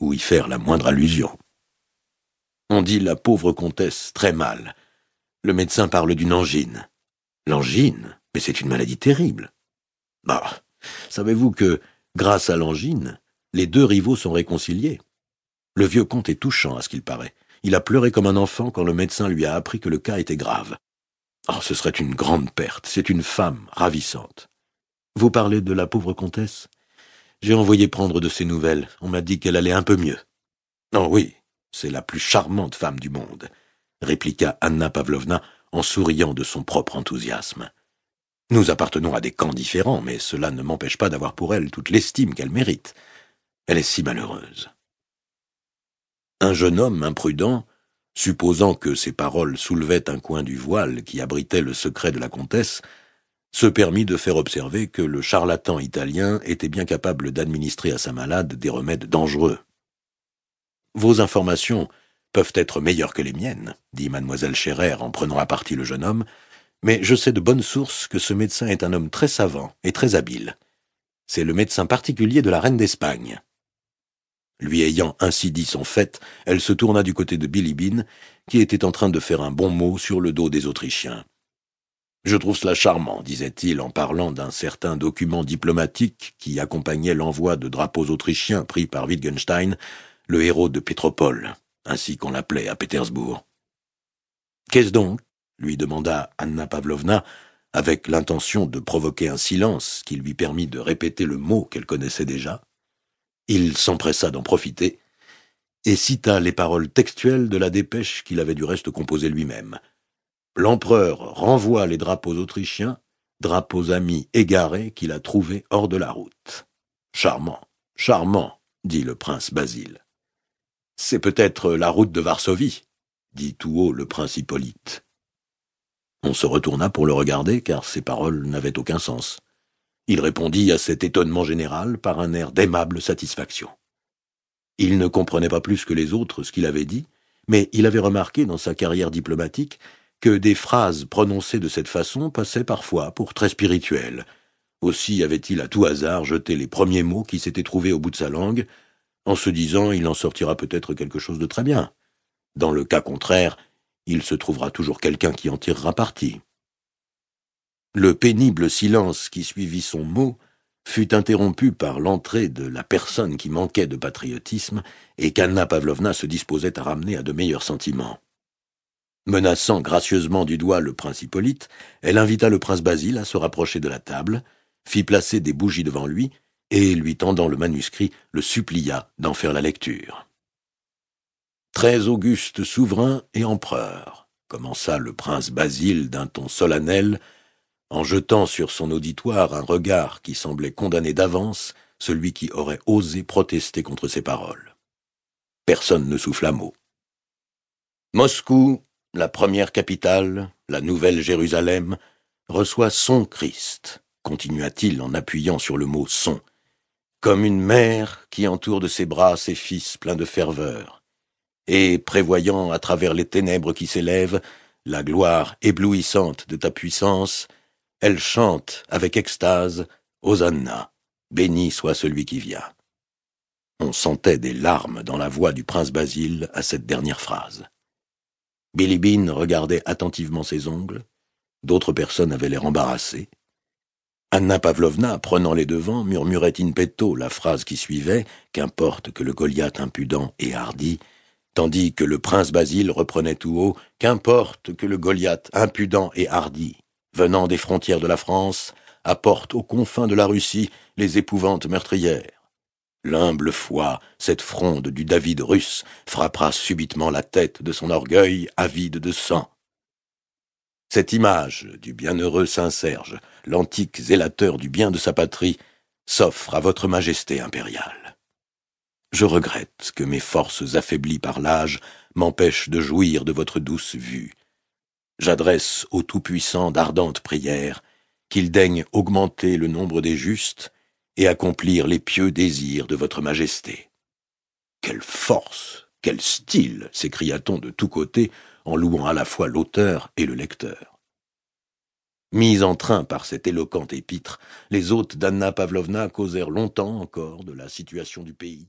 ou y faire la moindre allusion. On dit la pauvre comtesse très mal. Le médecin parle d'une angine. L'angine? Mais c'est une maladie terrible. Bah, savez-vous que, grâce à l'angine, les deux rivaux sont réconciliés? Le vieux comte est touchant, à ce qu'il paraît. Il a pleuré comme un enfant quand le médecin lui a appris que le cas était grave. Oh, ce serait une grande perte. C'est une femme ravissante. Vous parlez de la pauvre comtesse? J'ai envoyé prendre de ses nouvelles. On m'a dit qu'elle allait un peu mieux. Oh oui, c'est la plus charmante femme du monde, répliqua Anna Pavlovna en souriant de son propre enthousiasme. Nous appartenons à des camps différents, mais cela ne m'empêche pas d'avoir pour elle toute l'estime qu'elle mérite. Elle est si malheureuse. Un jeune homme imprudent, supposant que ces paroles soulevaient un coin du voile qui abritait le secret de la comtesse, se permit de faire observer que le charlatan italien était bien capable d'administrer à sa malade des remèdes dangereux. Vos informations peuvent être meilleures que les miennes, dit mademoiselle Scherer en prenant à partie le jeune homme, mais je sais de bonnes sources que ce médecin est un homme très savant et très habile. C'est le médecin particulier de la reine d'Espagne. Lui ayant ainsi dit son fait, elle se tourna du côté de Bilibine, qui était en train de faire un bon mot sur le dos des Autrichiens. Je trouve cela charmant, disait-il en parlant d'un certain document diplomatique qui accompagnait l'envoi de drapeaux autrichiens pris par Wittgenstein, le héros de Pétropole, ainsi qu'on l'appelait à Pétersbourg. Qu'est-ce donc lui demanda Anna Pavlovna, avec l'intention de provoquer un silence qui lui permit de répéter le mot qu'elle connaissait déjà? Il s'empressa d'en profiter, et cita les paroles textuelles de la dépêche qu'il avait du reste composée lui-même. L'empereur renvoie les drapeaux autrichiens, drapeaux amis égarés qu'il a trouvés hors de la route. Charmant, charmant, dit le prince Basile. C'est peut-être la route de Varsovie, dit tout haut le prince Hippolyte. On se retourna pour le regarder, car ses paroles n'avaient aucun sens. Il répondit à cet étonnement général par un air d'aimable satisfaction. Il ne comprenait pas plus que les autres ce qu'il avait dit, mais il avait remarqué dans sa carrière diplomatique que des phrases prononcées de cette façon passaient parfois pour très spirituelles. Aussi avait-il à tout hasard jeté les premiers mots qui s'étaient trouvés au bout de sa langue, en se disant il en sortira peut-être quelque chose de très bien. Dans le cas contraire, il se trouvera toujours quelqu'un qui en tirera parti. Le pénible silence qui suivit son mot fut interrompu par l'entrée de la personne qui manquait de patriotisme et qu'Anna Pavlovna se disposait à ramener à de meilleurs sentiments. Menaçant gracieusement du doigt le prince Hippolyte, elle invita le prince Basile à se rapprocher de la table, fit placer des bougies devant lui, et, lui tendant le manuscrit, le supplia d'en faire la lecture. Très auguste souverain et empereur, commença le prince Basile d'un ton solennel, en jetant sur son auditoire un regard qui semblait condamner d'avance celui qui aurait osé protester contre ses paroles. Personne ne souffla mot. Moscou, la première capitale, la nouvelle Jérusalem, reçoit son Christ, continua-t-il en appuyant sur le mot son, comme une mère qui entoure de ses bras ses fils pleins de ferveur et, prévoyant à travers les ténèbres qui s'élèvent la gloire éblouissante de ta puissance, elle chante avec extase Hosanna, béni soit celui qui vient. On sentait des larmes dans la voix du prince Basile à cette dernière phrase. Bilibine regardait attentivement ses ongles, d'autres personnes avaient l'air embarrassées. Anna Pavlovna, prenant les devants, murmurait in petto la phrase qui suivait, qu'importe que le Goliath impudent et hardi tandis que le prince Basile reprenait tout haut Qu'importe que le Goliath impudent et hardi, venant des frontières de la France, apporte aux confins de la Russie les épouvantes meurtrières. L'humble foi, cette fronde du David russe, frappera subitement la tête de son orgueil avide de sang. Cette image du bienheureux Saint-Serge, l'antique zélateur du bien de sa patrie, s'offre à votre majesté impériale. Je regrette que mes forces affaiblies par l'âge m'empêchent de jouir de votre douce vue. J'adresse au Tout-Puissant d'ardentes prières, qu'il daigne augmenter le nombre des justes et accomplir les pieux désirs de votre majesté. Quelle force, quel style s'écria-t-on de tous côtés en louant à la fois l'auteur et le lecteur. Mis en train par cet éloquent épître, les hôtes d'Anna Pavlovna causèrent longtemps encore de la situation du pays,